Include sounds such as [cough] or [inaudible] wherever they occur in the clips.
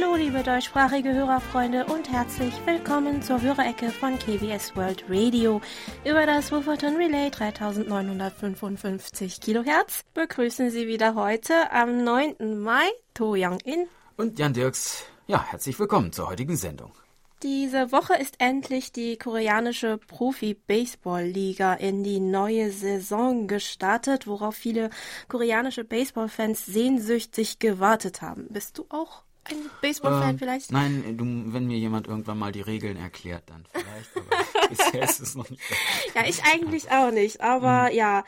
Hallo, liebe deutschsprachige Hörerfreunde und herzlich willkommen zur Hörerecke von KBS World Radio. Über das Wufferton Relay 3955 Kilohertz begrüßen Sie wieder heute am 9. Mai To Young-in und Jan Dirks. Ja, herzlich willkommen zur heutigen Sendung. Diese Woche ist endlich die koreanische Profi-Baseball-Liga in die neue Saison gestartet, worauf viele koreanische Baseball-Fans sehnsüchtig gewartet haben. Bist du auch ein Baseball-Fan äh, vielleicht? Nein, du, wenn mir jemand irgendwann mal die Regeln erklärt, dann vielleicht. Aber [laughs] bisher ist es noch nicht. [laughs] ja, ich eigentlich auch nicht. Aber mhm. ja,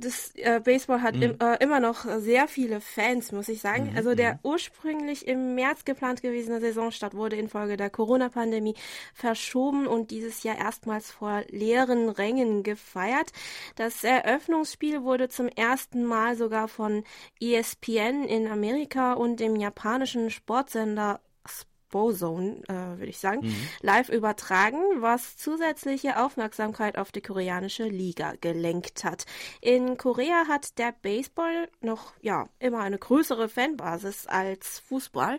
das äh, Baseball hat mhm. im, äh, immer noch sehr viele Fans, muss ich sagen. Mhm. Also der mhm. ursprünglich im März geplant gewesene Saisonstart wurde infolge der Corona-Pandemie verschoben und dieses Jahr erstmals vor leeren Rängen gefeiert. Das Eröffnungsspiel wurde zum ersten Mal sogar von ESPN in Amerika und dem japanischen Sportsender Bozone, äh, würde ich sagen, mhm. live übertragen, was zusätzliche Aufmerksamkeit auf die koreanische Liga gelenkt hat. In Korea hat der Baseball noch ja immer eine größere Fanbasis als Fußball.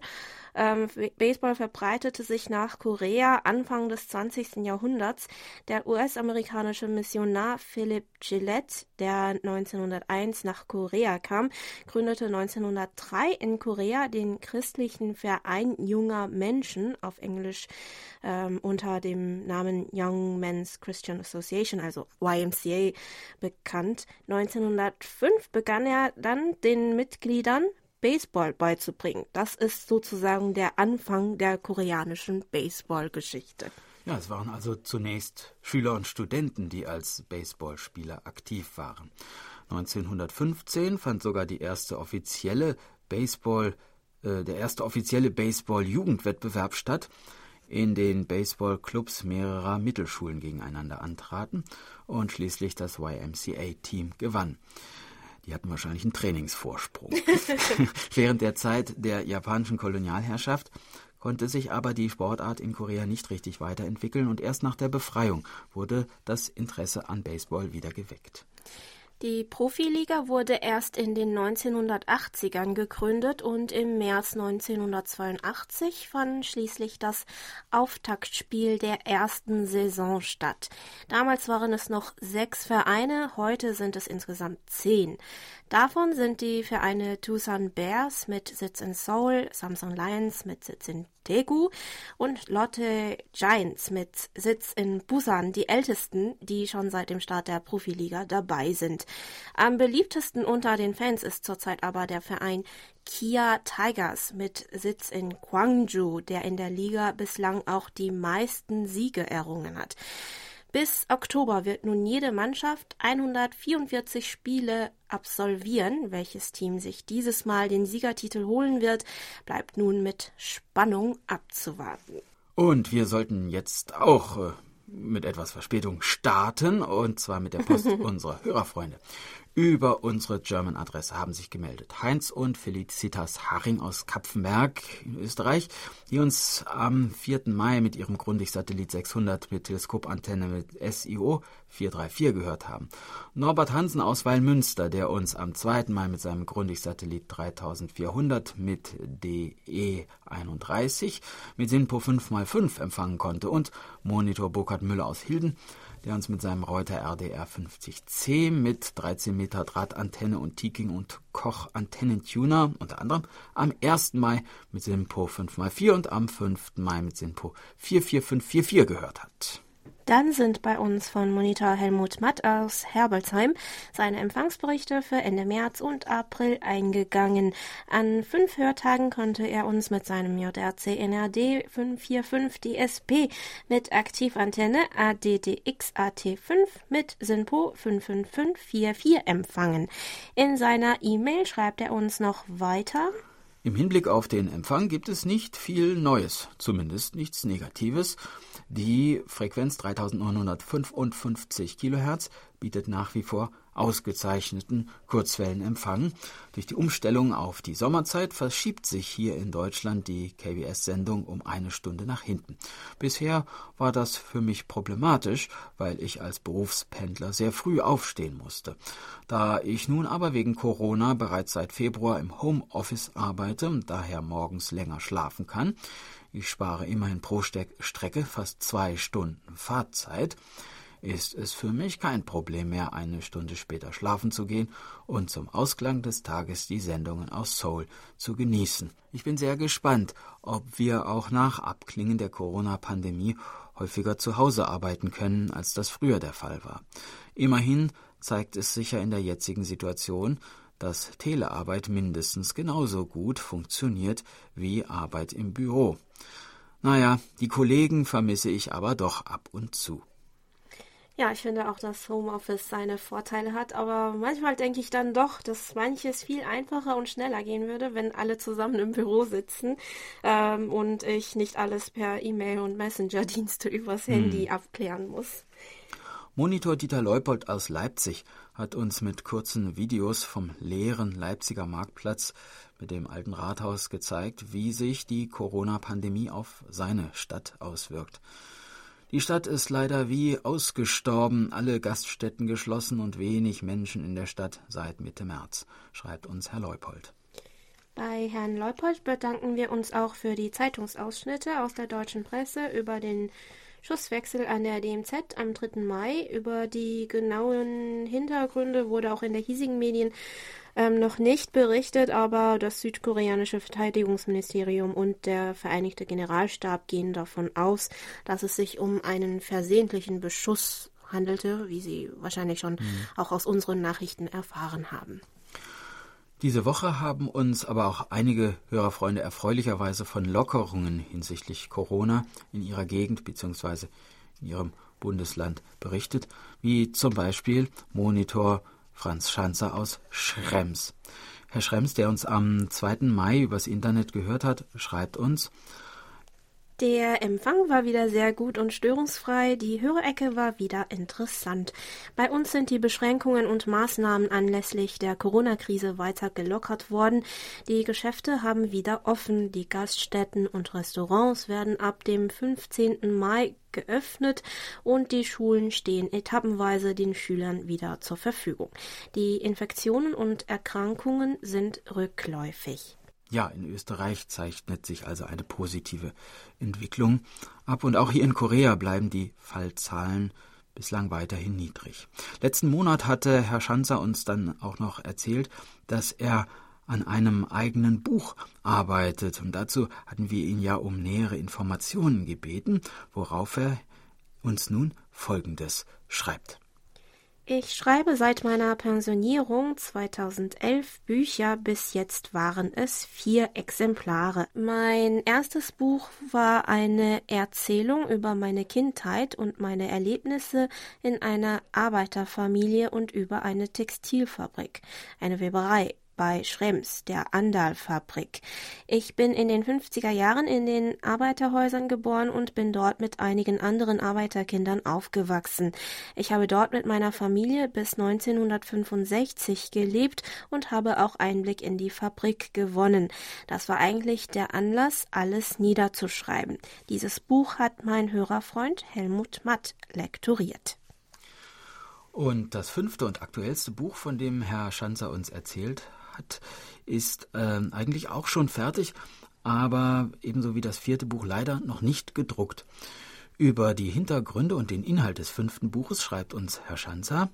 Ähm, Baseball verbreitete sich nach Korea Anfang des 20. Jahrhunderts. Der US-amerikanische Missionar Philip Gillette, der 1901 nach Korea kam, gründete 1903 in Korea den christlichen Verein junger Menschen, auf Englisch ähm, unter dem Namen Young Men's Christian Association, also YMCA, bekannt. 1905 begann er dann den Mitgliedern Baseball beizubringen. Das ist sozusagen der Anfang der koreanischen Baseballgeschichte. Ja, es waren also zunächst Schüler und Studenten, die als Baseballspieler aktiv waren. 1915 fand sogar die erste offizielle Baseball, äh, der erste offizielle Baseball-Jugendwettbewerb statt, in den Baseballclubs mehrerer Mittelschulen gegeneinander antraten und schließlich das YMCA-Team gewann. Die hatten wahrscheinlich einen Trainingsvorsprung. [laughs] [laughs] Während der Zeit der japanischen Kolonialherrschaft konnte sich aber die Sportart in Korea nicht richtig weiterentwickeln und erst nach der Befreiung wurde das Interesse an Baseball wieder geweckt. Die Profiliga wurde erst in den 1980ern gegründet und im März 1982 fand schließlich das Auftaktspiel der ersten Saison statt. Damals waren es noch sechs Vereine, heute sind es insgesamt zehn. Davon sind die Vereine Tucson Bears mit Sitz in Seoul, Samsung Lions mit Sitz in Daegu und Lotte Giants mit Sitz in Busan die ältesten, die schon seit dem Start der Profiliga dabei sind. Am beliebtesten unter den Fans ist zurzeit aber der Verein Kia Tigers mit Sitz in Gwangju, der in der Liga bislang auch die meisten Siege errungen hat. Bis Oktober wird nun jede Mannschaft 144 Spiele absolvieren. Welches Team sich dieses Mal den Siegertitel holen wird, bleibt nun mit Spannung abzuwarten. Und wir sollten jetzt auch äh, mit etwas Verspätung starten, und zwar mit der Post [laughs] unserer Hörerfreunde über unsere German-Adresse haben sich gemeldet. Heinz und Felicitas Haring aus Kapfenberg in Österreich, die uns am 4. Mai mit ihrem Grundig-Satellit 600 mit Teleskopantenne mit SIO 434 gehört haben. Norbert Hansen aus Weilmünster, der uns am 2. Mai mit seinem Grundig-Satellit 3400 mit DE 31 mit SINPO 5x5 empfangen konnte und Monitor Burkhard Müller aus Hilden, der uns mit seinem Reuter RDR 50C mit 13 Meter Drahtantenne und Tiking und Koch Antennentuner unter anderem am 1. Mai mit Simpo 5x4 und am 5. Mai mit Simpo 44544 gehört hat. Dann sind bei uns von Monitor Helmut Matt aus Herbolzheim seine Empfangsberichte für Ende März und April eingegangen. An fünf Hörtagen konnte er uns mit seinem JRC NRD 545 DSP mit Aktivantenne ADDX AT5 mit SINPO 55544 empfangen. In seiner E-Mail schreibt er uns noch weiter. Im Hinblick auf den Empfang gibt es nicht viel Neues, zumindest nichts Negatives. Die Frequenz 3955 kHz bietet nach wie vor ausgezeichneten Kurzwellenempfang. Durch die Umstellung auf die Sommerzeit verschiebt sich hier in Deutschland die KBS-Sendung um eine Stunde nach hinten. Bisher war das für mich problematisch, weil ich als Berufspendler sehr früh aufstehen musste. Da ich nun aber wegen Corona bereits seit Februar im Homeoffice arbeite und daher morgens länger schlafen kann, ich spare immerhin pro Strecke fast zwei Stunden Fahrzeit, ist es für mich kein Problem mehr, eine Stunde später schlafen zu gehen und zum Ausklang des Tages die Sendungen aus Seoul zu genießen. Ich bin sehr gespannt, ob wir auch nach Abklingen der Corona-Pandemie häufiger zu Hause arbeiten können, als das früher der Fall war. Immerhin zeigt es sicher in der jetzigen Situation, dass Telearbeit mindestens genauso gut funktioniert wie Arbeit im Büro. Naja, die Kollegen vermisse ich aber doch ab und zu. Ja, ich finde auch, dass Homeoffice seine Vorteile hat, aber manchmal denke ich dann doch, dass manches viel einfacher und schneller gehen würde, wenn alle zusammen im Büro sitzen ähm, und ich nicht alles per E-Mail und Messenger-Dienste übers hm. Handy abklären muss. Monitor Dieter Leupold aus Leipzig hat uns mit kurzen Videos vom leeren Leipziger Marktplatz mit dem alten Rathaus gezeigt, wie sich die Corona-Pandemie auf seine Stadt auswirkt. Die Stadt ist leider wie ausgestorben, alle Gaststätten geschlossen und wenig Menschen in der Stadt seit Mitte März, schreibt uns Herr Leupold. Bei Herrn Leupold bedanken wir uns auch für die Zeitungsausschnitte aus der deutschen Presse über den Schusswechsel an der DMZ am 3. Mai. Über die genauen Hintergründe wurde auch in der hiesigen Medien ähm, noch nicht berichtet, aber das südkoreanische Verteidigungsministerium und der Vereinigte Generalstab gehen davon aus, dass es sich um einen versehentlichen Beschuss handelte, wie Sie wahrscheinlich schon mhm. auch aus unseren Nachrichten erfahren haben. Diese Woche haben uns aber auch einige Hörerfreunde erfreulicherweise von Lockerungen hinsichtlich Corona in ihrer Gegend bzw. in ihrem Bundesland berichtet, wie zum Beispiel Monitor Franz Schanzer aus Schrems. Herr Schrems, der uns am 2. Mai übers Internet gehört hat, schreibt uns, der Empfang war wieder sehr gut und störungsfrei, die Hörecke war wieder interessant. Bei uns sind die Beschränkungen und Maßnahmen anlässlich der Corona-Krise weiter gelockert worden. Die Geschäfte haben wieder offen, die Gaststätten und Restaurants werden ab dem 15. Mai geöffnet und die Schulen stehen etappenweise den Schülern wieder zur Verfügung. Die Infektionen und Erkrankungen sind rückläufig. Ja, in Österreich zeichnet sich also eine positive Entwicklung ab und auch hier in Korea bleiben die Fallzahlen bislang weiterhin niedrig. Letzten Monat hatte Herr Schanzer uns dann auch noch erzählt, dass er an einem eigenen Buch arbeitet und dazu hatten wir ihn ja um nähere Informationen gebeten, worauf er uns nun Folgendes schreibt. Ich schreibe seit meiner Pensionierung 2011 Bücher, bis jetzt waren es vier Exemplare. Mein erstes Buch war eine Erzählung über meine Kindheit und meine Erlebnisse in einer Arbeiterfamilie und über eine Textilfabrik, eine Weberei bei Schrems, der Andal-Fabrik. Ich bin in den 50er Jahren in den Arbeiterhäusern geboren und bin dort mit einigen anderen Arbeiterkindern aufgewachsen. Ich habe dort mit meiner Familie bis 1965 gelebt und habe auch Einblick in die Fabrik gewonnen. Das war eigentlich der Anlass, alles niederzuschreiben. Dieses Buch hat mein Hörerfreund Helmut Matt lektoriert. Und das fünfte und aktuellste Buch, von dem Herr Schanzer uns erzählt hat, ist äh, eigentlich auch schon fertig, aber ebenso wie das vierte Buch leider noch nicht gedruckt. Über die Hintergründe und den Inhalt des fünften Buches schreibt uns Herr Schanzer.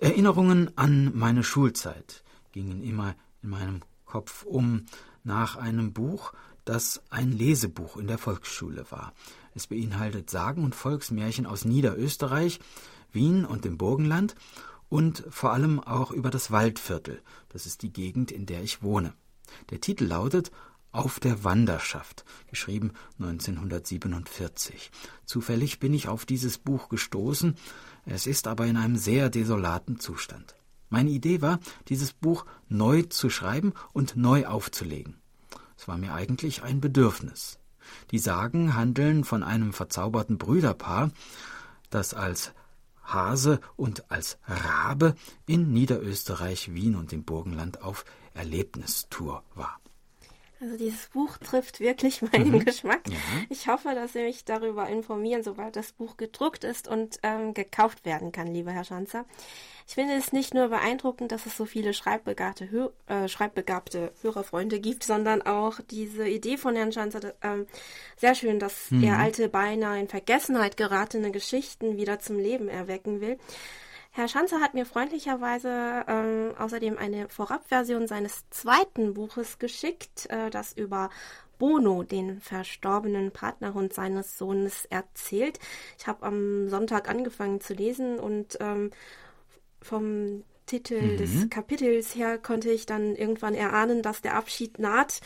Erinnerungen an meine Schulzeit gingen immer in meinem Kopf um nach einem Buch, das ein Lesebuch in der Volksschule war. Es beinhaltet Sagen und Volksmärchen aus Niederösterreich, Wien und dem Burgenland und vor allem auch über das Waldviertel. Das ist die Gegend, in der ich wohne. Der Titel lautet Auf der Wanderschaft, geschrieben 1947. Zufällig bin ich auf dieses Buch gestoßen, es ist aber in einem sehr desolaten Zustand. Meine Idee war, dieses Buch neu zu schreiben und neu aufzulegen. Es war mir eigentlich ein Bedürfnis. Die Sagen handeln von einem verzauberten Brüderpaar, das als Hase und als Rabe in Niederösterreich, Wien und dem Burgenland auf Erlebnistour war. Also dieses Buch trifft wirklich [laughs] meinen mhm. Geschmack. Ja. Ich hoffe, dass Sie mich darüber informieren, sobald das Buch gedruckt ist und ähm, gekauft werden kann, lieber Herr Schanzer. Ich finde es nicht nur beeindruckend, dass es so viele schreibbegabte, Hör äh, schreibbegabte Hörerfreunde gibt, sondern auch diese Idee von Herrn Schanzer ähm, sehr schön, dass mhm. er alte, beinahe in Vergessenheit geratene Geschichten wieder zum Leben erwecken will. Herr Schanzer hat mir freundlicherweise ähm, außerdem eine Vorabversion seines zweiten Buches geschickt, äh, das über Bono, den verstorbenen Partnerhund seines Sohnes, erzählt. Ich habe am Sonntag angefangen zu lesen und ähm, vom Titel mhm. des Kapitels her konnte ich dann irgendwann erahnen, dass der Abschied naht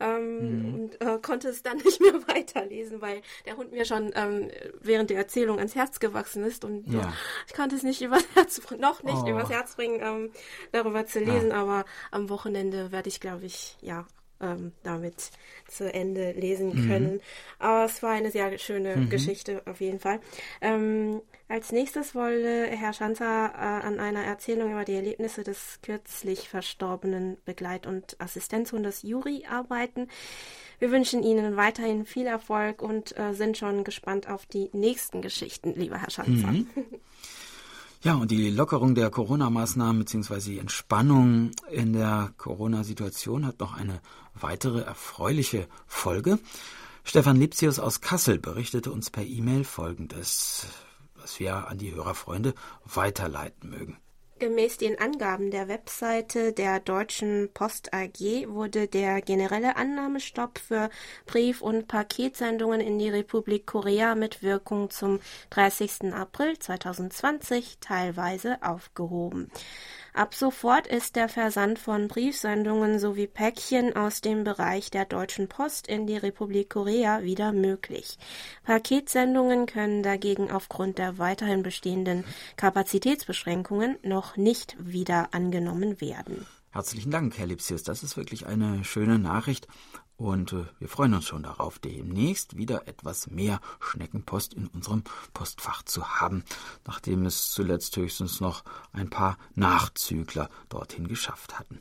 ähm, mhm. und äh, konnte es dann [laughs] nicht mehr weiterlesen, weil der Hund mir schon ähm, während der Erzählung ans Herz gewachsen ist und ja. ich konnte es nicht [laughs] übers Herz noch nicht oh. übers Herz bringen, ähm, darüber zu lesen, ja. aber am Wochenende werde ich, glaube ich, ja ähm, damit zu Ende lesen mhm. können. Mhm. Aber es war eine sehr schöne mhm. Geschichte auf jeden Fall. Ähm, als nächstes wollte Herr Schanzer äh, an einer Erzählung über die Erlebnisse des kürzlich verstorbenen Begleit- und Assistenzhundes Juri arbeiten. Wir wünschen Ihnen weiterhin viel Erfolg und äh, sind schon gespannt auf die nächsten Geschichten, lieber Herr Schanzer. Mhm. [laughs] Ja, und die Lockerung der Corona-Maßnahmen bzw. die Entspannung in der Corona-Situation hat noch eine weitere erfreuliche Folge. Stefan Lipsius aus Kassel berichtete uns per E-Mail Folgendes, was wir an die Hörerfreunde weiterleiten mögen. Gemäß den Angaben der Webseite der Deutschen Post AG wurde der generelle Annahmestopp für Brief- und Paketsendungen in die Republik Korea mit Wirkung zum 30. April 2020 teilweise aufgehoben. Ab sofort ist der Versand von Briefsendungen sowie Päckchen aus dem Bereich der Deutschen Post in die Republik Korea wieder möglich. Paketsendungen können dagegen aufgrund der weiterhin bestehenden Kapazitätsbeschränkungen noch nicht wieder angenommen werden. Herzlichen Dank, Herr Lipsius. Das ist wirklich eine schöne Nachricht und äh, wir freuen uns schon darauf, demnächst wieder etwas mehr Schneckenpost in unserem Postfach zu haben, nachdem es zuletzt höchstens noch ein paar Nachzügler dorthin geschafft hatten.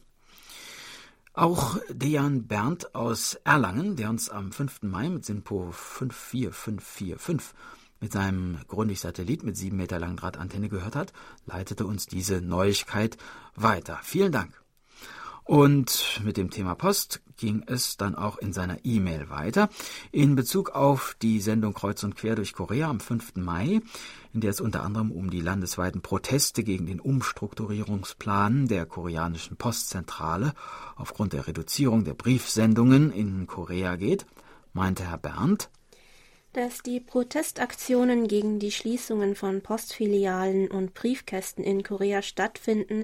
Auch Dejan Berndt aus Erlangen, der uns am 5. Mai mit Sinpo 54545 mit seinem Grundig-Satellit mit sieben Meter langen Drahtantenne gehört hat, leitete uns diese Neuigkeit weiter. Vielen Dank. Und mit dem Thema Post ging es dann auch in seiner E-Mail weiter. In Bezug auf die Sendung Kreuz und Quer durch Korea am 5. Mai, in der es unter anderem um die landesweiten Proteste gegen den Umstrukturierungsplan der koreanischen Postzentrale aufgrund der Reduzierung der Briefsendungen in Korea geht, meinte Herr Berndt, dass die Protestaktionen gegen die Schließungen von Postfilialen und Briefkästen in Korea stattfinden,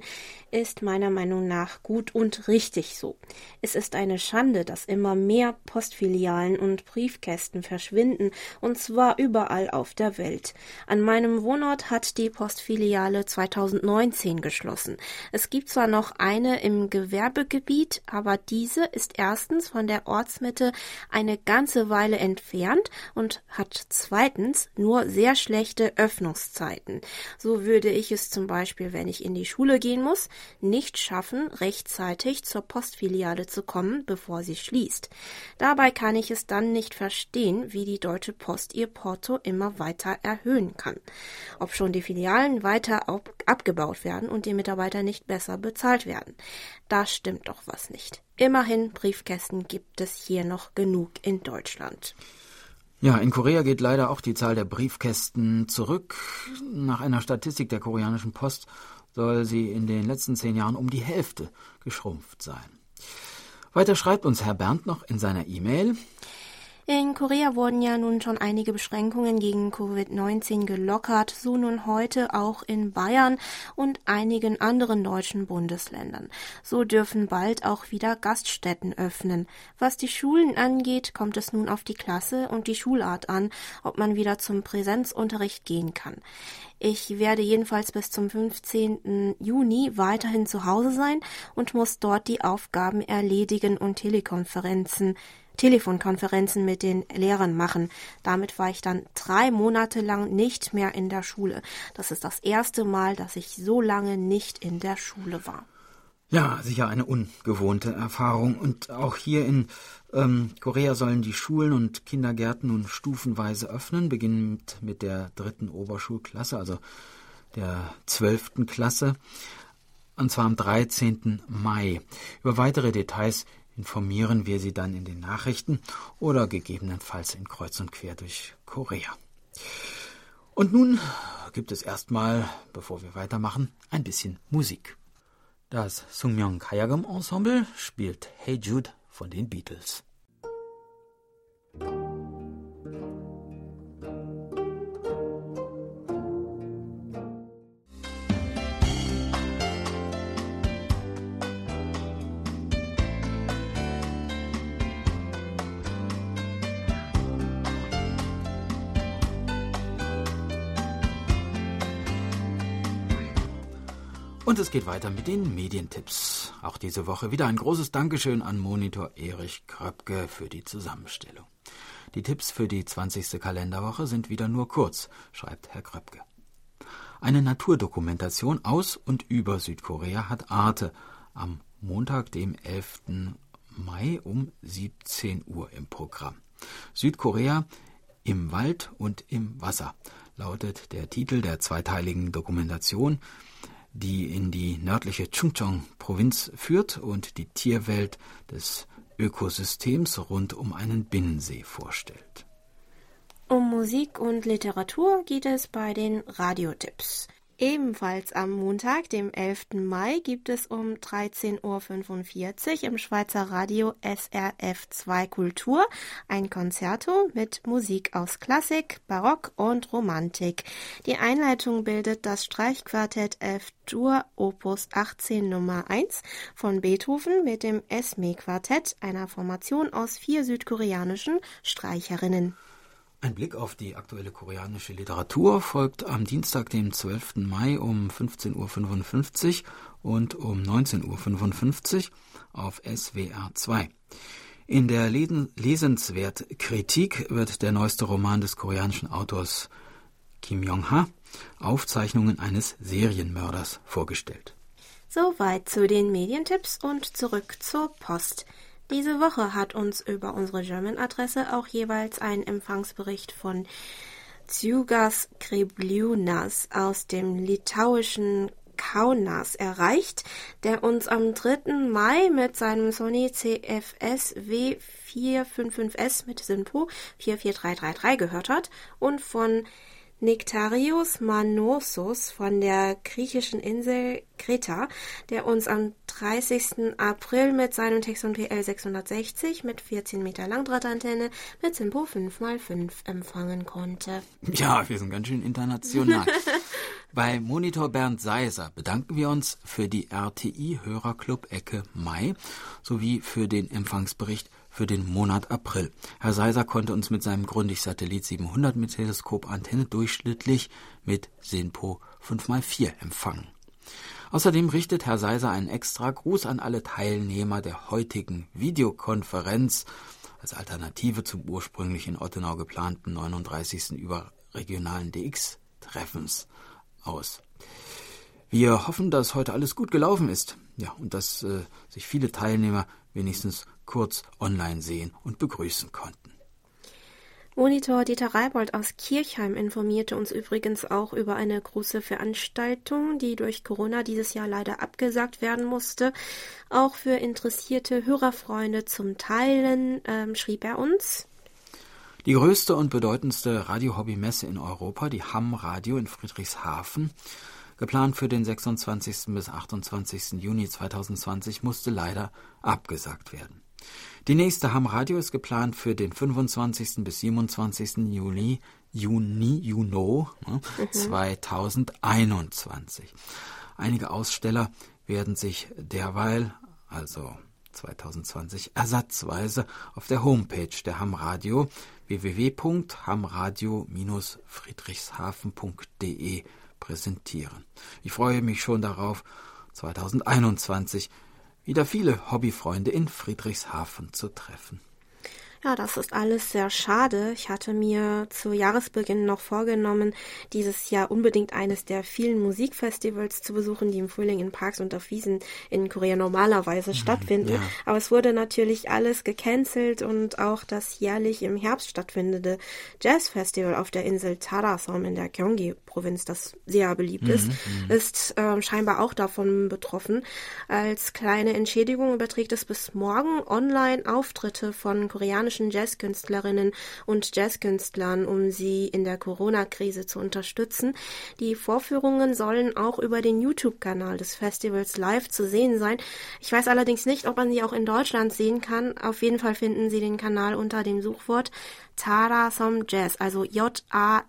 ist meiner Meinung nach gut und richtig so. Es ist eine Schande, dass immer mehr Postfilialen und Briefkästen verschwinden, und zwar überall auf der Welt. An meinem Wohnort hat die Postfiliale 2019 geschlossen. Es gibt zwar noch eine im Gewerbegebiet, aber diese ist erstens von der Ortsmitte eine ganze Weile entfernt und hat zweitens nur sehr schlechte Öffnungszeiten. So würde ich es zum Beispiel, wenn ich in die Schule gehen muss, nicht schaffen, rechtzeitig zur Postfiliale zu kommen, bevor sie schließt. Dabei kann ich es dann nicht verstehen, wie die Deutsche Post ihr Porto immer weiter erhöhen kann. Ob schon die Filialen weiter abgebaut werden und die Mitarbeiter nicht besser bezahlt werden. Da stimmt doch was nicht. Immerhin Briefkästen gibt es hier noch genug in Deutschland. Ja, in Korea geht leider auch die Zahl der Briefkästen zurück. Nach einer Statistik der koreanischen Post soll sie in den letzten zehn Jahren um die Hälfte geschrumpft sein. Weiter schreibt uns Herr Bernd noch in seiner E-Mail. In Korea wurden ja nun schon einige Beschränkungen gegen Covid-19 gelockert, so nun heute auch in Bayern und einigen anderen deutschen Bundesländern. So dürfen bald auch wieder Gaststätten öffnen. Was die Schulen angeht, kommt es nun auf die Klasse und die Schulart an, ob man wieder zum Präsenzunterricht gehen kann. Ich werde jedenfalls bis zum 15. Juni weiterhin zu Hause sein und muss dort die Aufgaben erledigen und Telekonferenzen Telefonkonferenzen mit den Lehrern machen. Damit war ich dann drei Monate lang nicht mehr in der Schule. Das ist das erste Mal, dass ich so lange nicht in der Schule war. Ja, sicher eine ungewohnte Erfahrung. Und auch hier in ähm, Korea sollen die Schulen und Kindergärten nun stufenweise öffnen, beginnend mit der dritten Oberschulklasse, also der zwölften Klasse, und zwar am 13. Mai. Über weitere Details informieren wir Sie dann in den Nachrichten oder gegebenenfalls in Kreuz und Quer durch Korea. Und nun gibt es erstmal, bevor wir weitermachen, ein bisschen Musik. Das Sungmyeong Kayagam Ensemble spielt Hey Jude von den Beatles. Und es geht weiter mit den Medientipps. Auch diese Woche wieder ein großes Dankeschön an Monitor Erich Kröpke für die Zusammenstellung. Die Tipps für die 20. Kalenderwoche sind wieder nur kurz, schreibt Herr Kröpke. Eine Naturdokumentation aus und über Südkorea hat Arte am Montag, dem 11. Mai um 17 Uhr im Programm. Südkorea im Wald und im Wasser lautet der Titel der zweiteiligen Dokumentation, die in die nördliche Chungcheong-Provinz führt und die Tierwelt des Ökosystems rund um einen Binnensee vorstellt. Um Musik und Literatur geht es bei den Radiotipps. Ebenfalls am Montag, dem 11. Mai, gibt es um 13.45 Uhr im Schweizer Radio SRF2 Kultur ein Konzerto mit Musik aus Klassik, Barock und Romantik. Die Einleitung bildet das Streichquartett F-Dur Opus 18 Nummer 1 von Beethoven mit dem Esme-Quartett, einer Formation aus vier südkoreanischen Streicherinnen. Ein Blick auf die aktuelle koreanische Literatur folgt am Dienstag, dem 12. Mai um 15.55 Uhr und um 19.55 Uhr auf SWR 2. In der Lesenswert Kritik wird der neueste Roman des koreanischen Autors Kim Jong-ha, Aufzeichnungen eines Serienmörders, vorgestellt. Soweit zu den Medientipps und zurück zur Post. Diese Woche hat uns über unsere German-Adresse auch jeweils ein Empfangsbericht von Zyugas Krebliunas aus dem litauischen Kaunas erreicht, der uns am 3. Mai mit seinem Sony CFS W455S mit Synpo 44333 gehört hat und von Nektarios Manosos von der griechischen Insel Kreta, der uns am 30. April mit seinem Texon PL 660 mit 14 Meter Langdrahtantenne mit Simpo 5x5 empfangen konnte. Ja, wir sind ganz schön international. [laughs] Bei Monitor Bernd Seiser bedanken wir uns für die RTI Hörerclub Ecke Mai sowie für den Empfangsbericht für den Monat April. Herr Seiser konnte uns mit seinem Grundig-Satellit 700 mit Teleskopantenne durchschnittlich mit SINPO 5x4 empfangen. Außerdem richtet Herr Seiser einen extra Gruß an alle Teilnehmer der heutigen Videokonferenz als Alternative zum ursprünglich in Ottenau geplanten 39. überregionalen DX-Treffens aus. Wir hoffen, dass heute alles gut gelaufen ist. Ja, und dass äh, sich viele Teilnehmer wenigstens kurz online sehen und begrüßen konnten. Monitor Dieter Reibold aus Kirchheim informierte uns übrigens auch über eine große Veranstaltung, die durch Corona dieses Jahr leider abgesagt werden musste. Auch für interessierte Hörerfreunde zum Teilen ähm, schrieb er uns. Die größte und bedeutendste Radio-Hobby-Messe in Europa, die Hamm Radio in Friedrichshafen, geplant für den 26. bis 28. Juni 2020, musste leider abgesagt werden. Die nächste Ham Radio ist geplant für den 25. bis 27. Juli, Juni, Juno ne, mhm. 2021. Einige Aussteller werden sich derweil, also 2020, ersatzweise auf der Homepage der Ham Radio www.hamradio-friedrichshafen.de präsentieren. Ich freue mich schon darauf, 2021 wieder viele Hobbyfreunde in Friedrichshafen zu treffen. Ja, das ist alles sehr schade. Ich hatte mir zu Jahresbeginn noch vorgenommen, dieses Jahr unbedingt eines der vielen Musikfestivals zu besuchen, die im Frühling in Parks und auf Wiesen in Korea normalerweise mhm, stattfinden. Ja. Aber es wurde natürlich alles gecancelt und auch das jährlich im Herbst stattfindende Jazzfestival auf der Insel Tarasom in der Gyeonggi-Provinz, das sehr beliebt ist, mhm, mhm. ist äh, scheinbar auch davon betroffen. Als kleine Entschädigung überträgt es bis morgen online Auftritte von koreanischen koreanischen Jazzkünstlerinnen und Jazzkünstlern, um sie in der Corona-Krise zu unterstützen. Die Vorführungen sollen auch über den YouTube-Kanal des Festivals live zu sehen sein. Ich weiß allerdings nicht, ob man sie auch in Deutschland sehen kann. Auf jeden Fall finden Sie den Kanal unter dem Suchwort Tarasum Jazz, also J-A-R-A-S-U-M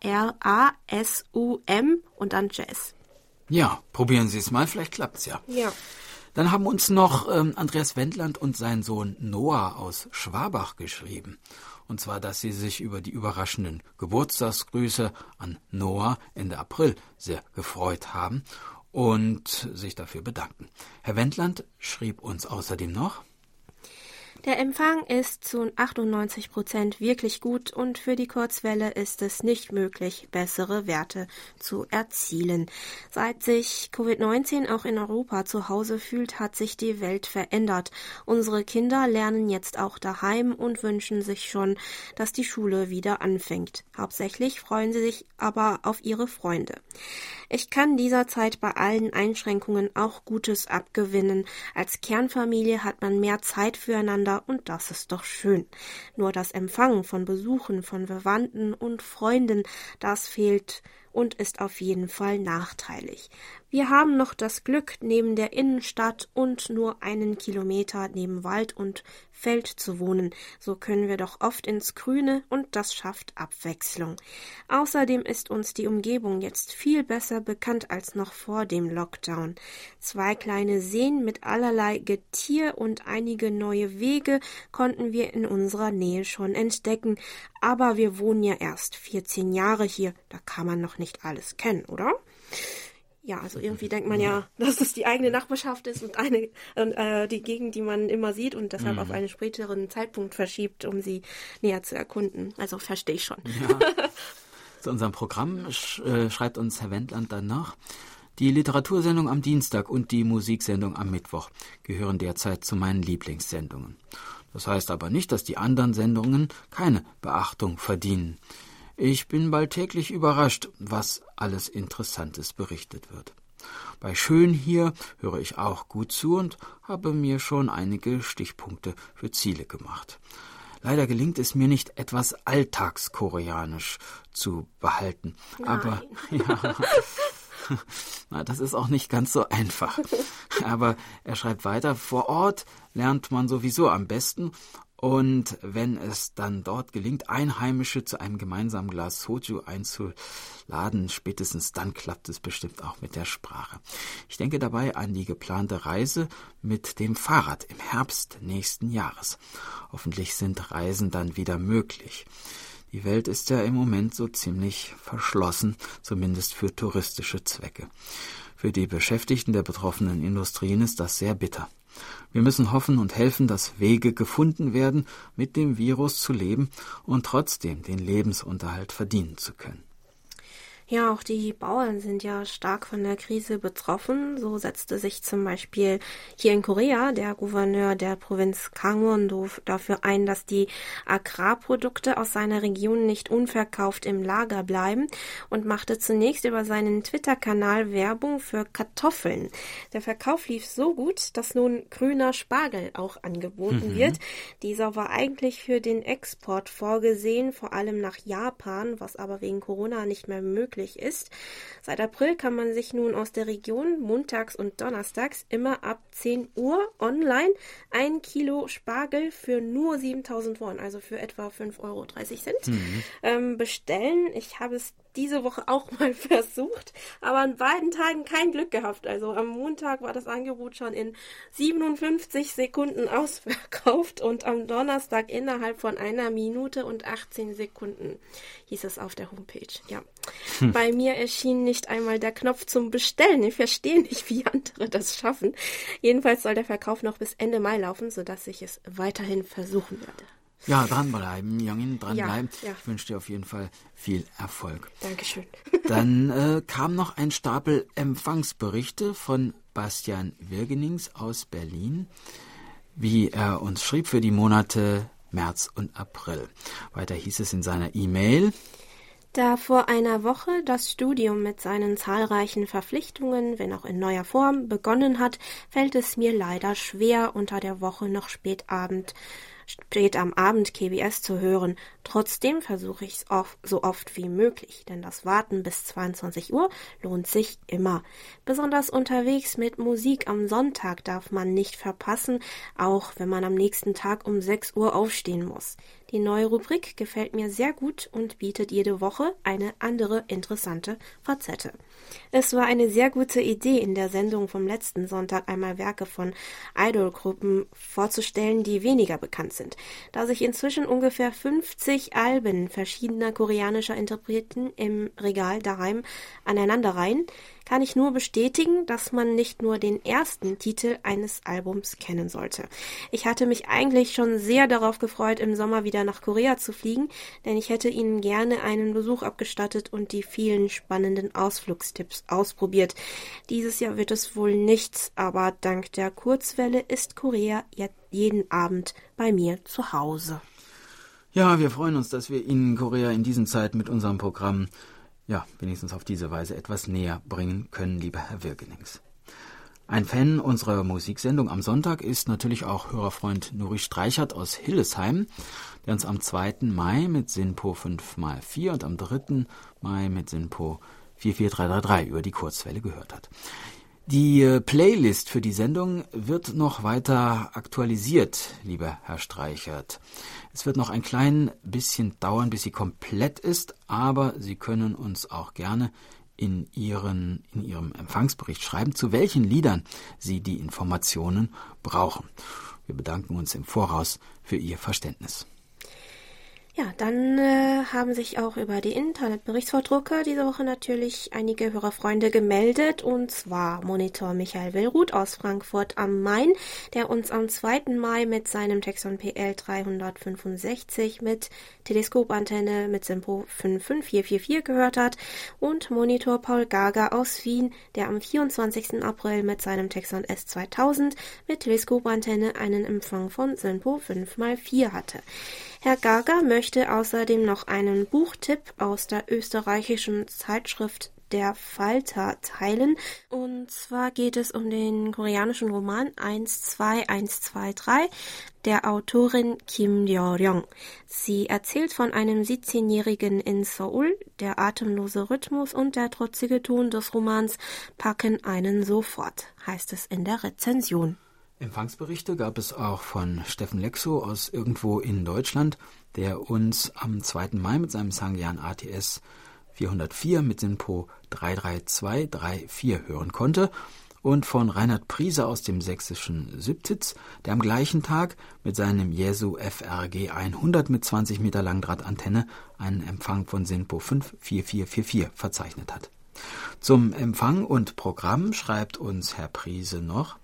und dann Jazz. Ja, probieren Sie es mal, vielleicht klappt's ja. Ja. Dann haben uns noch ähm, Andreas Wendland und sein Sohn Noah aus Schwabach geschrieben. Und zwar, dass sie sich über die überraschenden Geburtstagsgrüße an Noah Ende April sehr gefreut haben und sich dafür bedanken. Herr Wendland schrieb uns außerdem noch, der Empfang ist zu 98 Prozent wirklich gut und für die Kurzwelle ist es nicht möglich, bessere Werte zu erzielen. Seit sich Covid-19 auch in Europa zu Hause fühlt, hat sich die Welt verändert. Unsere Kinder lernen jetzt auch daheim und wünschen sich schon, dass die Schule wieder anfängt. Hauptsächlich freuen sie sich aber auf ihre Freunde. Ich kann dieser Zeit bei allen Einschränkungen auch Gutes abgewinnen. Als Kernfamilie hat man mehr Zeit füreinander und das ist doch schön. Nur das Empfangen von Besuchen von Verwandten und Freunden, das fehlt und ist auf jeden Fall nachteilig. Wir haben noch das Glück, neben der Innenstadt und nur einen Kilometer neben Wald und Feld zu wohnen. So können wir doch oft ins Grüne und das schafft Abwechslung. Außerdem ist uns die Umgebung jetzt viel besser bekannt als noch vor dem Lockdown. Zwei kleine Seen mit allerlei Getier und einige neue Wege konnten wir in unserer Nähe schon entdecken. Aber wir wohnen ja erst 14 Jahre hier. Da kann man noch nicht alles kennen, oder? Ja, also irgendwie denkt man ja, dass es die eigene Nachbarschaft ist und eine äh, die Gegend, die man immer sieht und deshalb mhm. auf einen späteren Zeitpunkt verschiebt, um sie näher zu erkunden. Also verstehe ich schon. Ja. [laughs] Zu unserem Programm sch äh, schreibt uns Herr Wendland dann noch. Die Literatursendung am Dienstag und die Musiksendung am Mittwoch gehören derzeit zu meinen Lieblingssendungen. Das heißt aber nicht, dass die anderen Sendungen keine Beachtung verdienen. Ich bin bald täglich überrascht, was alles Interessantes berichtet wird. Bei Schön hier höre ich auch gut zu und habe mir schon einige Stichpunkte für Ziele gemacht. Leider gelingt es mir nicht, etwas Alltagskoreanisch zu behalten. Nein. Aber [laughs] ja. [laughs] Na, das ist auch nicht ganz so einfach. [laughs] Aber er schreibt weiter, vor Ort lernt man sowieso am besten und wenn es dann dort gelingt, Einheimische zu einem gemeinsamen Glas Soju einzuladen, spätestens dann klappt es bestimmt auch mit der Sprache. Ich denke dabei an die geplante Reise mit dem Fahrrad im Herbst nächsten Jahres. Hoffentlich sind Reisen dann wieder möglich. Die Welt ist ja im Moment so ziemlich verschlossen, zumindest für touristische Zwecke. Für die Beschäftigten der betroffenen Industrien ist das sehr bitter. Wir müssen hoffen und helfen, dass Wege gefunden werden, mit dem Virus zu leben und trotzdem den Lebensunterhalt verdienen zu können. Ja, auch die Bauern sind ja stark von der Krise betroffen. So setzte sich zum Beispiel hier in Korea der Gouverneur der Provinz Gangwon dafür ein, dass die Agrarprodukte aus seiner Region nicht unverkauft im Lager bleiben und machte zunächst über seinen Twitter-Kanal Werbung für Kartoffeln. Der Verkauf lief so gut, dass nun grüner Spargel auch angeboten mhm. wird. Dieser war eigentlich für den Export vorgesehen, vor allem nach Japan, was aber wegen Corona nicht mehr möglich möglich ist. Seit April kann man sich nun aus der Region montags und donnerstags immer ab 10 Uhr online ein Kilo Spargel für nur 7000 Won, also für etwa 5,30 Euro mhm. ähm, bestellen. Ich habe es diese Woche auch mal [laughs] versucht, aber an beiden Tagen kein Glück gehabt. Also am Montag war das Angebot schon in 57 Sekunden [laughs] ausverkauft und am Donnerstag innerhalb von einer Minute und 18 Sekunden hieß es auf der Homepage. Ja. Hm. Bei mir erschien nicht einmal der Knopf zum Bestellen. Ich verstehe nicht, wie andere das schaffen. Jedenfalls soll der Verkauf noch bis Ende Mai laufen, sodass ich es weiterhin versuchen werde. Ja, dranbleiben, Jungin, dranbleiben. Ja, ja. Ich wünsche dir auf jeden Fall viel Erfolg. Dankeschön. [laughs] Dann äh, kam noch ein Stapel Empfangsberichte von Bastian Wirgenings aus Berlin, wie er uns schrieb für die Monate März und April. Weiter hieß es in seiner E-Mail. Da vor einer Woche das Studium mit seinen zahlreichen Verpflichtungen, wenn auch in neuer Form, begonnen hat, fällt es mir leider schwer, unter der Woche noch Spätabend spät am Abend KBS zu hören. Trotzdem versuche ich es so oft wie möglich, denn das Warten bis 22 Uhr lohnt sich immer. Besonders unterwegs mit Musik am Sonntag darf man nicht verpassen, auch wenn man am nächsten Tag um 6 Uhr aufstehen muss. Die neue Rubrik gefällt mir sehr gut und bietet jede Woche eine andere interessante Facette. Es war eine sehr gute Idee, in der Sendung vom letzten Sonntag einmal Werke von Idolgruppen vorzustellen, die weniger bekannt sind. Da sich inzwischen ungefähr 50 Alben verschiedener koreanischer Interpreten im Regal daheim aneinanderreihen, kann ich nur bestätigen, dass man nicht nur den ersten Titel eines Albums kennen sollte. Ich hatte mich eigentlich schon sehr darauf gefreut, im Sommer wieder nach Korea zu fliegen, denn ich hätte Ihnen gerne einen Besuch abgestattet und die vielen spannenden Ausflugstipps ausprobiert. Dieses Jahr wird es wohl nichts, aber dank der Kurzwelle ist Korea jetzt jeden Abend bei mir zu Hause. Ja, wir freuen uns, dass wir Ihnen Korea in diesen Zeit mit unserem Programm ja, wenigstens auf diese Weise etwas näher bringen können, lieber Herr Wirgenings. Ein Fan unserer Musiksendung am Sonntag ist natürlich auch Hörerfreund Nuri Streichert aus Hillesheim, der uns am 2. Mai mit Sinpo 5x4 und am 3. Mai mit Sinpo 44333 über die Kurzwelle gehört hat. Die äh, Playlist für die Sendung wird noch weiter aktualisiert, lieber Herr Streichert. Es wird noch ein klein bisschen dauern, bis sie komplett ist, aber Sie können uns auch gerne in, Ihren, in Ihrem Empfangsbericht schreiben, zu welchen Liedern Sie die Informationen brauchen. Wir bedanken uns im Voraus für Ihr Verständnis. Ja, dann äh, haben sich auch über die Internetberichtsvordrucke diese Woche natürlich einige Hörerfreunde gemeldet, und zwar Monitor Michael Willruth aus Frankfurt am Main, der uns am 2. Mai mit seinem Texon PL 365 mit Teleskopantenne mit Simpo 55444 gehört hat, und Monitor Paul Gager aus Wien, der am 24. April mit seinem Texon S2000 mit Teleskopantenne einen Empfang von Simpo 5x4 hatte. Herr Gaga möchte außerdem noch einen Buchtipp aus der österreichischen Zeitschrift der Falter teilen. Und zwar geht es um den koreanischen Roman 12123 der Autorin Kim Yo-ryong. Sie erzählt von einem 17-Jährigen in Seoul. Der atemlose Rhythmus und der trotzige Ton des Romans packen einen sofort, heißt es in der Rezension. Empfangsberichte gab es auch von Steffen Lexo aus irgendwo in Deutschland, der uns am 2. Mai mit seinem Sangyan ATS 404 mit Sinpo 33234 hören konnte und von Reinhard Priese aus dem sächsischen Sübtitz, der am gleichen Tag mit seinem Jesu FRG 100 mit 20 Meter Langdrahtantenne einen Empfang von Sinpo 54444 verzeichnet hat. Zum Empfang und Programm schreibt uns Herr Priese noch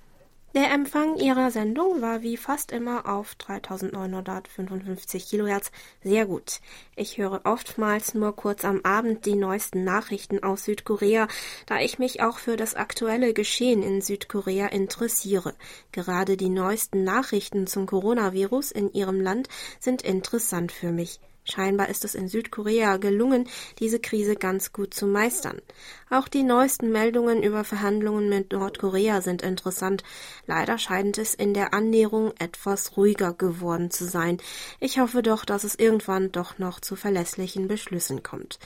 der Empfang ihrer Sendung war wie fast immer auf 3955 Kilohertz sehr gut. Ich höre oftmals nur kurz am Abend die neuesten Nachrichten aus Südkorea, da ich mich auch für das aktuelle Geschehen in Südkorea interessiere. Gerade die neuesten Nachrichten zum Coronavirus in ihrem Land sind interessant für mich. Scheinbar ist es in Südkorea gelungen, diese Krise ganz gut zu meistern. Auch die neuesten Meldungen über Verhandlungen mit Nordkorea sind interessant. Leider scheint es in der Annäherung etwas ruhiger geworden zu sein. Ich hoffe doch, dass es irgendwann doch noch zu verlässlichen Beschlüssen kommt.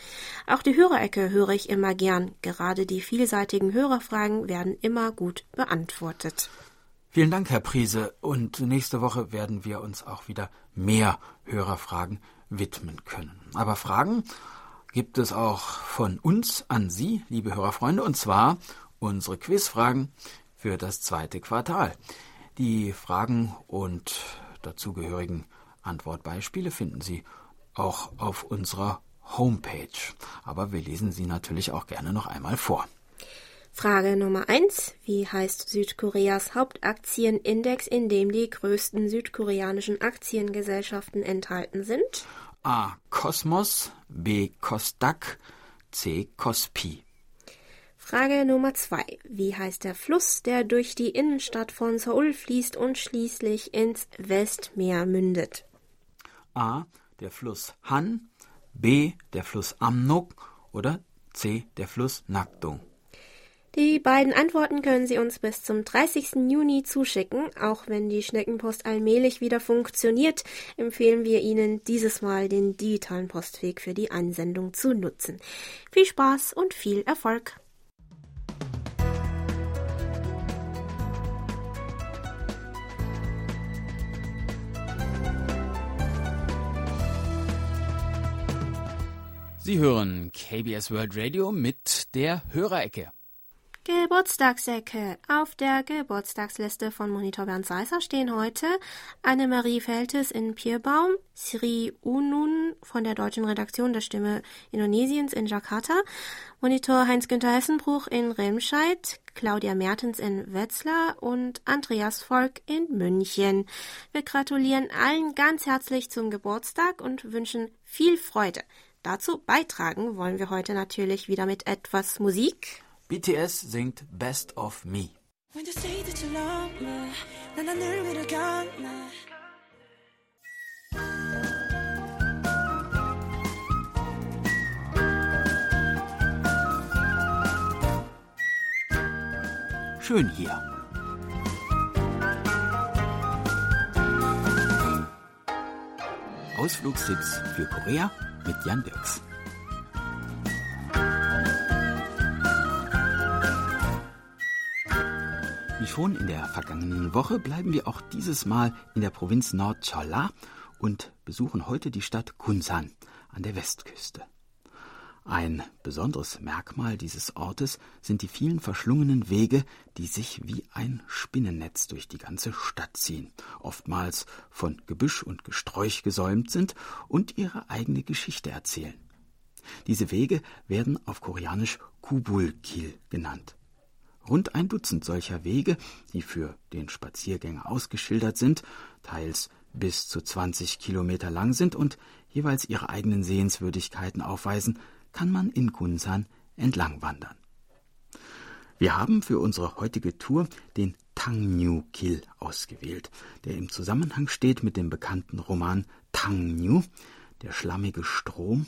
Auch die Hörerecke höre ich immer gern. Gerade die vielseitigen Hörerfragen werden immer gut beantwortet. Vielen Dank, Herr Priese. Und nächste Woche werden wir uns auch wieder mehr Hörerfragen widmen können. Aber Fragen gibt es auch von uns an Sie, liebe Hörerfreunde, und zwar unsere Quizfragen für das zweite Quartal. Die Fragen und dazugehörigen Antwortbeispiele finden Sie auch auf unserer Homepage. Aber wir lesen sie natürlich auch gerne noch einmal vor. Frage Nummer 1. Wie heißt Südkoreas Hauptaktienindex, in dem die größten südkoreanischen Aktiengesellschaften enthalten sind? A. Kosmos, B. Kostak, C. Kospi. Frage Nummer 2. Wie heißt der Fluss, der durch die Innenstadt von Seoul fließt und schließlich ins Westmeer mündet? A. Der Fluss Han, B. Der Fluss Amnok oder C. Der Fluss Nakdong. Die beiden Antworten können Sie uns bis zum 30. Juni zuschicken. Auch wenn die Schneckenpost allmählich wieder funktioniert, empfehlen wir Ihnen dieses Mal den digitalen Postweg für die Einsendung zu nutzen. Viel Spaß und viel Erfolg! Sie hören KBS World Radio mit der Hörerecke. Geburtstagsecke. Auf der Geburtstagsliste von Monitor Bernd Seisser stehen heute Annemarie Feltes in Pierbaum, Sri Unun von der deutschen Redaktion der Stimme Indonesiens in Jakarta, Monitor Heinz-Günther Hessenbruch in Remscheid, Claudia Mertens in Wetzlar und Andreas Volk in München. Wir gratulieren allen ganz herzlich zum Geburtstag und wünschen viel Freude. Dazu beitragen wollen wir heute natürlich wieder mit etwas Musik. BTS singt Best of Me. Schön hier. Ausflugstipps für Korea mit Jan Dirks. Wie schon in der vergangenen Woche bleiben wir auch dieses Mal in der Provinz Nord-Chola und besuchen heute die Stadt Kunsan an der Westküste. Ein besonderes Merkmal dieses Ortes sind die vielen verschlungenen Wege, die sich wie ein Spinnennetz durch die ganze Stadt ziehen, oftmals von Gebüsch und Gesträuch gesäumt sind und ihre eigene Geschichte erzählen. Diese Wege werden auf Koreanisch Kubulkil genannt. Rund ein Dutzend solcher Wege, die für den Spaziergänger ausgeschildert sind, teils bis zu 20 Kilometer lang sind und jeweils ihre eigenen Sehenswürdigkeiten aufweisen, kann man in Gunsan entlang wandern. Wir haben für unsere heutige Tour den Tangnu Kil ausgewählt, der im Zusammenhang steht mit dem bekannten Roman Tangnu, der schlammige Strom,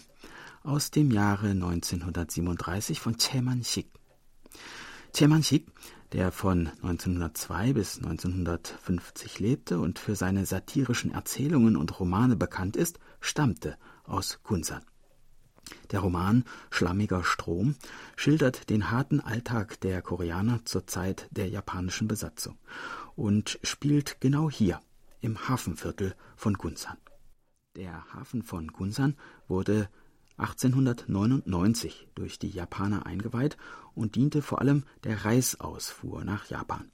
aus dem Jahre 1937 von Cheman Sik. Cheman Sik, der von 1902 bis 1950 lebte und für seine satirischen Erzählungen und Romane bekannt ist, stammte aus Kunsan. Der Roman Schlammiger Strom schildert den harten Alltag der Koreaner zur Zeit der japanischen Besatzung und spielt genau hier im Hafenviertel von Gunsan. Der Hafen von Gunsan wurde 1899 durch die Japaner eingeweiht und diente vor allem der Reisausfuhr nach Japan.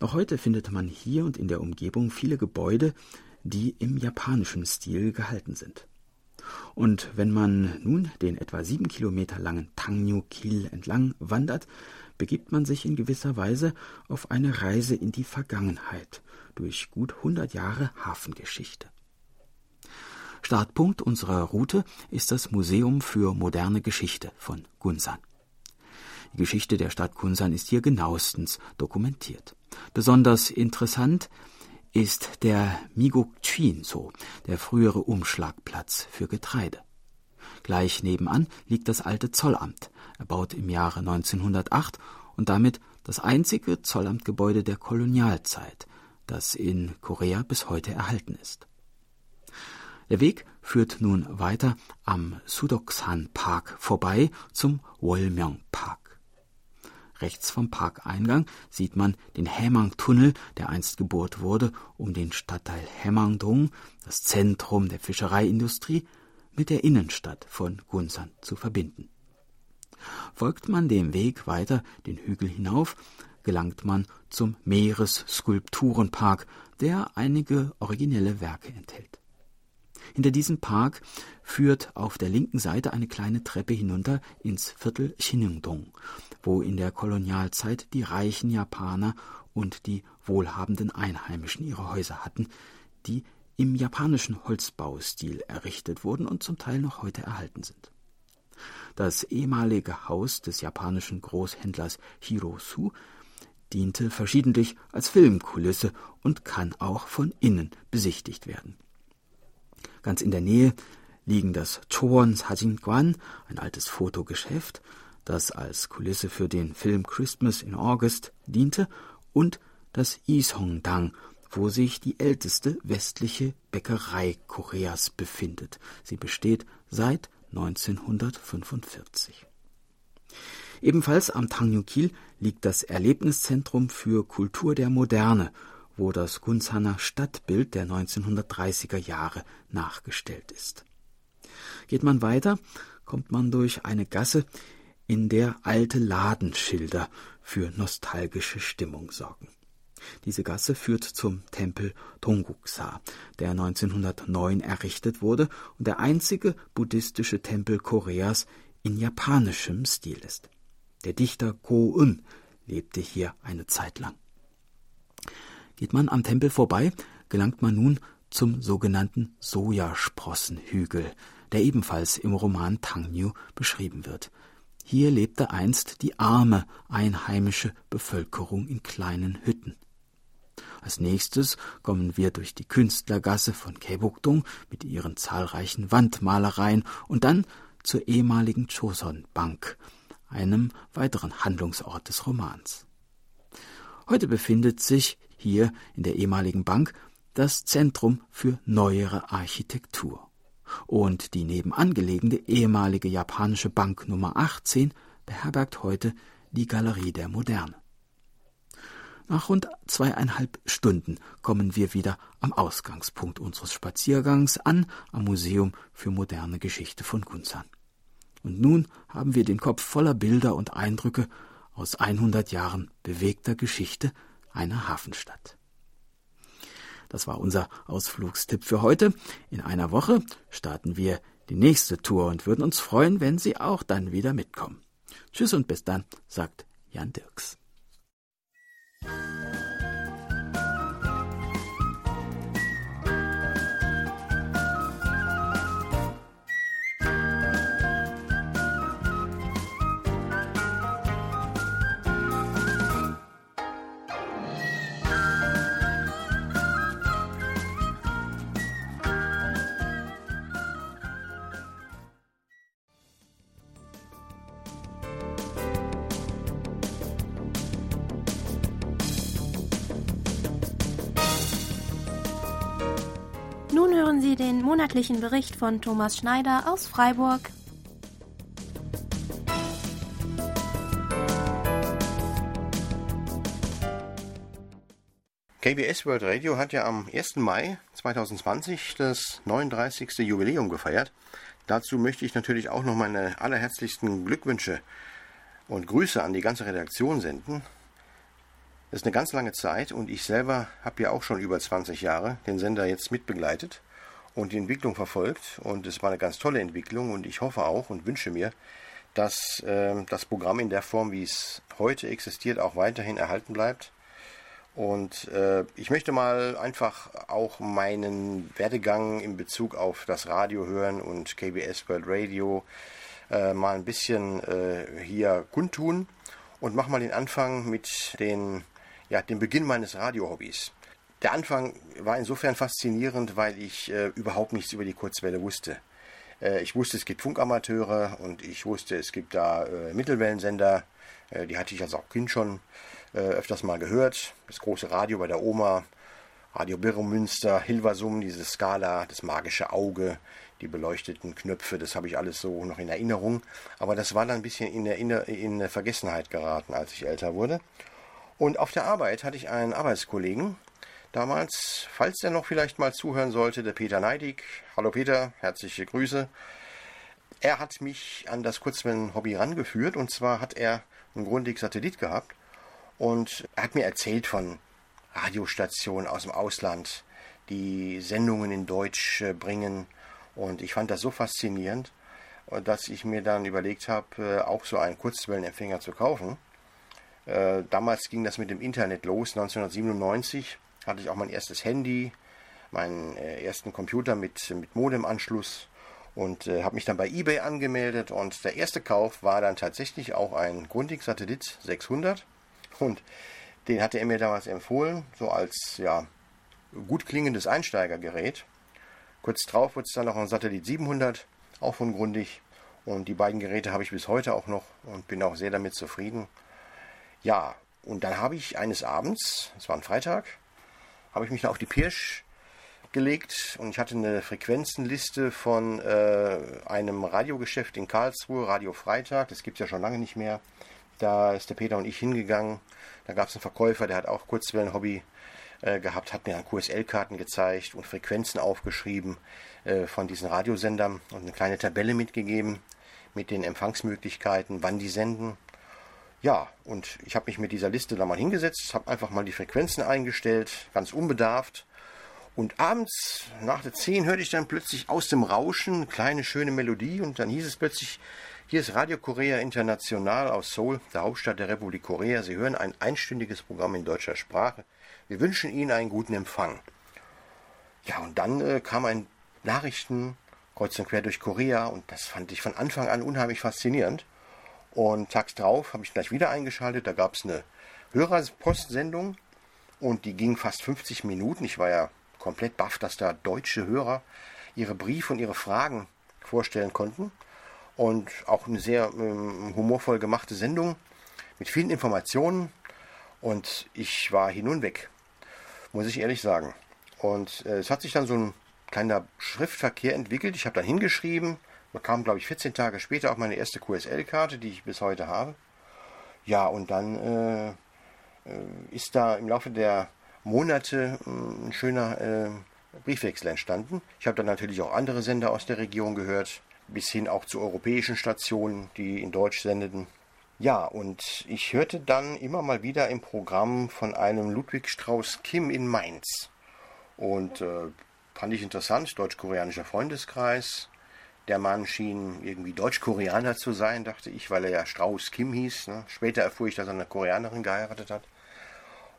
Noch heute findet man hier und in der Umgebung viele Gebäude, die im japanischen Stil gehalten sind. Und wenn man nun den etwa sieben Kilometer langen Tangnu-Kil entlang wandert, begibt man sich in gewisser Weise auf eine Reise in die Vergangenheit durch gut 100 Jahre Hafengeschichte. Startpunkt unserer Route ist das Museum für moderne Geschichte von Gunsan. Die Geschichte der Stadt Gunsan ist hier genauestens dokumentiert. Besonders interessant ist der Migokchinso, der frühere Umschlagplatz für Getreide. Gleich nebenan liegt das alte Zollamt, erbaut im Jahre 1908 und damit das einzige Zollamtgebäude der Kolonialzeit, das in Korea bis heute erhalten ist. Der Weg führt nun weiter am Sudoksan Park vorbei zum Wolmyong Park. Rechts vom Parkeingang sieht man den Hämang-Tunnel, der einst gebohrt wurde, um den Stadtteil Hämangdong, das Zentrum der Fischereiindustrie, mit der Innenstadt von Gunsan zu verbinden. Folgt man dem Weg weiter den Hügel hinauf, gelangt man zum Meeresskulpturenpark, der einige originelle Werke enthält. Hinter diesem Park führt auf der linken Seite eine kleine Treppe hinunter ins Viertel Xinengdong, wo in der Kolonialzeit die reichen Japaner und die wohlhabenden Einheimischen ihre Häuser hatten, die im japanischen Holzbaustil errichtet wurden und zum Teil noch heute erhalten sind. Das ehemalige Haus des japanischen Großhändlers Hirosu diente verschiedentlich als Filmkulisse und kann auch von innen besichtigt werden. Ganz in der Nähe liegen das Choon Sajingwan, ein altes Fotogeschäft, das als Kulisse für den Film Christmas in August diente, und das Ishongdang, wo sich die älteste westliche Bäckerei Koreas befindet. Sie besteht seit 1945. Ebenfalls am Tangyukil liegt das Erlebniszentrum für Kultur der Moderne, wo das Gunzhaner Stadtbild der 1930er Jahre nachgestellt ist. Geht man weiter, kommt man durch eine Gasse, in der alte Ladenschilder für nostalgische Stimmung sorgen. Diese Gasse führt zum Tempel Tonguksa, der 1909 errichtet wurde und der einzige buddhistische Tempel Koreas in japanischem Stil ist. Der Dichter Ko-un lebte hier eine Zeit lang. Geht man am Tempel vorbei, gelangt man nun zum sogenannten Sojasprossenhügel, der ebenfalls im Roman Tangnu beschrieben wird. Hier lebte einst die arme einheimische Bevölkerung in kleinen Hütten. Als nächstes kommen wir durch die Künstlergasse von Kaebukdong mit ihren zahlreichen Wandmalereien und dann zur ehemaligen Choson Bank, einem weiteren Handlungsort des Romans. Heute befindet sich hier in der ehemaligen Bank das Zentrum für neuere Architektur. Und die nebenan gelegene ehemalige japanische Bank Nummer 18 beherbergt heute die Galerie der Moderne. Nach rund zweieinhalb Stunden kommen wir wieder am Ausgangspunkt unseres Spaziergangs an, am Museum für moderne Geschichte von Gunsan. Und nun haben wir den Kopf voller Bilder und Eindrücke aus 100 Jahren bewegter Geschichte einer Hafenstadt. Das war unser Ausflugstipp für heute. In einer Woche starten wir die nächste Tour und würden uns freuen, wenn Sie auch dann wieder mitkommen. Tschüss und bis dann, sagt Jan Dirks. Sie den monatlichen Bericht von Thomas Schneider aus Freiburg. KBS World Radio hat ja am 1. Mai 2020 das 39. Jubiläum gefeiert. Dazu möchte ich natürlich auch noch meine allerherzlichsten Glückwünsche und Grüße an die ganze Redaktion senden. Das ist eine ganz lange Zeit und ich selber habe ja auch schon über 20 Jahre den Sender jetzt mitbegleitet und die Entwicklung verfolgt. Und es war eine ganz tolle Entwicklung und ich hoffe auch und wünsche mir, dass äh, das Programm in der Form, wie es heute existiert, auch weiterhin erhalten bleibt. Und äh, ich möchte mal einfach auch meinen Werdegang in Bezug auf das Radio hören und KBS World Radio äh, mal ein bisschen äh, hier kundtun und mache mal den Anfang mit den, ja, dem Beginn meines Radiohobbys. Der Anfang war insofern faszinierend, weil ich äh, überhaupt nichts über die Kurzwelle wusste. Äh, ich wusste, es gibt Funkamateure und ich wusste, es gibt da äh, Mittelwellensender. Äh, die hatte ich als auch Kind schon äh, öfters mal gehört. Das große Radio bei der Oma, Radio Birremünster, Hilversum, diese Skala, das magische Auge, die beleuchteten Knöpfe, das habe ich alles so noch in Erinnerung. Aber das war dann ein bisschen in, der, in Vergessenheit geraten, als ich älter wurde. Und auf der Arbeit hatte ich einen Arbeitskollegen, damals, falls er noch vielleicht mal zuhören sollte, der Peter Neidig. Hallo Peter, herzliche Grüße. Er hat mich an das Kurzwellen-Hobby rangeführt und zwar hat er einen Grundig-Satellit gehabt und er hat mir erzählt von Radiostationen aus dem Ausland, die Sendungen in Deutsch äh, bringen Und ich fand das so faszinierend, dass ich mir dann überlegt habe, auch so einen Kurzwellenempfänger zu kaufen. Damals ging das mit dem Internet los, 1997 hatte ich auch mein erstes Handy, meinen ersten Computer mit, mit Modemanschluss und äh, habe mich dann bei eBay angemeldet und der erste Kauf war dann tatsächlich auch ein Grundig Satellit 600 und den hatte er mir damals empfohlen, so als ja gut klingendes Einsteigergerät. Kurz drauf wurde es dann noch ein Satellit 700, auch von Grundig und die beiden Geräte habe ich bis heute auch noch und bin auch sehr damit zufrieden. Ja, und dann habe ich eines Abends, es war ein Freitag, habe ich mich auf die Pirsch gelegt und ich hatte eine Frequenzenliste von äh, einem Radiogeschäft in Karlsruhe, Radio Freitag, das gibt es ja schon lange nicht mehr. Da ist der Peter und ich hingegangen. Da gab es einen Verkäufer, der hat auch Kurzwellen-Hobby äh, gehabt, hat mir dann QSL-Karten gezeigt und Frequenzen aufgeschrieben äh, von diesen Radiosendern und eine kleine Tabelle mitgegeben mit den Empfangsmöglichkeiten, wann die senden. Ja, und ich habe mich mit dieser Liste da mal hingesetzt, habe einfach mal die Frequenzen eingestellt, ganz unbedarft und abends nach der 10 hörte ich dann plötzlich aus dem Rauschen eine kleine schöne Melodie und dann hieß es plötzlich, hier ist Radio Korea International aus Seoul, der Hauptstadt der Republik Korea. Sie hören ein einstündiges Programm in deutscher Sprache. Wir wünschen Ihnen einen guten Empfang. Ja, und dann äh, kam ein Nachrichten kreuz und quer durch Korea und das fand ich von Anfang an unheimlich faszinierend. Und tags drauf habe ich gleich wieder eingeschaltet, da gab es eine Hörerpostsendung und die ging fast 50 Minuten. Ich war ja komplett baff, dass da deutsche Hörer ihre Briefe und ihre Fragen vorstellen konnten. Und auch eine sehr ähm, humorvoll gemachte Sendung mit vielen Informationen. Und ich war hin und weg, muss ich ehrlich sagen. Und äh, es hat sich dann so ein kleiner Schriftverkehr entwickelt. Ich habe dann hingeschrieben, bekam, glaube ich, 14 Tage später auch meine erste QSL-Karte, die ich bis heute habe. Ja, und dann äh, äh ist da im Laufe der Monate äh, ein schöner äh, Briefwechsel entstanden. Ich habe dann natürlich auch andere Sender aus der Region gehört, bis hin auch zu europäischen Stationen, die in Deutsch sendeten. Ja, und ich hörte dann immer mal wieder im Programm von einem Ludwig Strauß Kim in Mainz. Und äh, fand ich interessant, deutsch-koreanischer Freundeskreis. Der Mann schien irgendwie Deutsch-Koreaner zu sein, dachte ich, weil er ja Strauß Kim hieß. Ne? Später erfuhr ich, dass er eine Koreanerin geheiratet hat.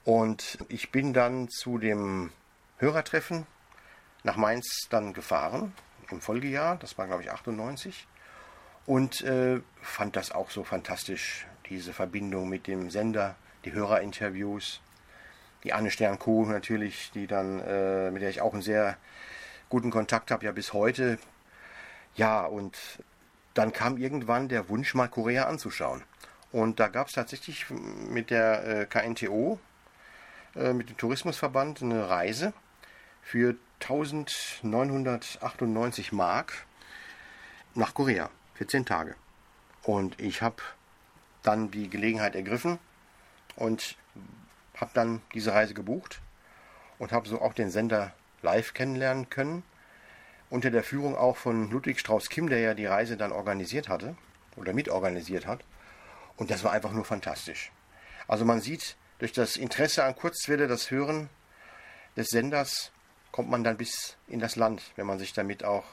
Und ich bin dann zu dem Hörertreffen nach Mainz dann gefahren im Folgejahr, das war glaube ich 98 und äh, fand das auch so fantastisch, diese Verbindung mit dem Sender, die Hörerinterviews, die Anne Stern-Kuh natürlich, die dann, äh, mit der ich auch einen sehr guten Kontakt habe, ja bis heute. Ja, und dann kam irgendwann der Wunsch, mal Korea anzuschauen. Und da gab es tatsächlich mit der äh, KNTO, äh, mit dem Tourismusverband eine Reise für 1998 Mark nach Korea für 10 Tage. Und ich habe dann die Gelegenheit ergriffen und habe dann diese Reise gebucht und habe so auch den Sender live kennenlernen können. Unter der Führung auch von Ludwig Strauß-Kim, der ja die Reise dann organisiert hatte oder mitorganisiert hat. Und das war einfach nur fantastisch. Also man sieht, durch das Interesse an Kurzwelle, das Hören des Senders, kommt man dann bis in das Land, wenn man sich damit auch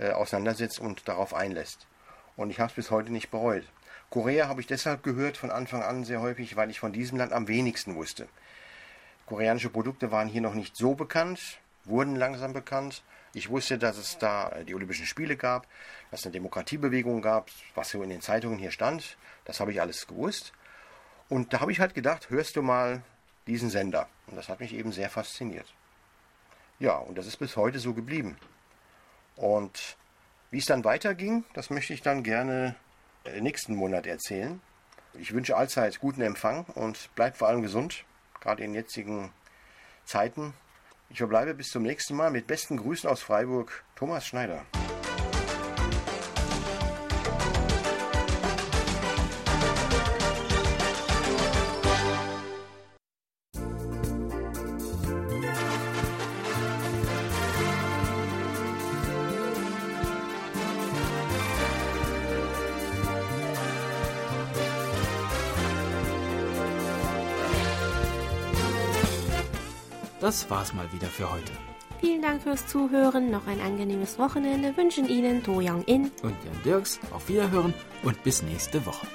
äh, auseinandersetzt und darauf einlässt. Und ich habe es bis heute nicht bereut. Korea habe ich deshalb gehört von Anfang an sehr häufig, weil ich von diesem Land am wenigsten wusste. Koreanische Produkte waren hier noch nicht so bekannt, wurden langsam bekannt. Ich wusste, dass es da äh, die Olympischen Spiele gab, dass es eine Demokratiebewegung gab, was so in den Zeitungen hier stand. Das habe ich alles gewusst. Und da habe ich halt gedacht, hörst du mal diesen Sender. Und das hat mich eben sehr fasziniert. Ja, und das ist bis heute so geblieben. Und wie es dann weiterging, das möchte ich dann gerne äh, nächsten Monat erzählen. Ich wünsche allzeit guten Empfang und bleibt vor allem gesund, gerade in jetzigen Zeiten. Ich verbleibe bis zum nächsten Mal mit besten Grüßen aus Freiburg, Thomas Schneider. Das war's mal wieder für heute. Vielen Dank fürs Zuhören, noch ein angenehmes Wochenende wünschen Ihnen To Young In und Jan Dirks. Auf Wiederhören und bis nächste Woche.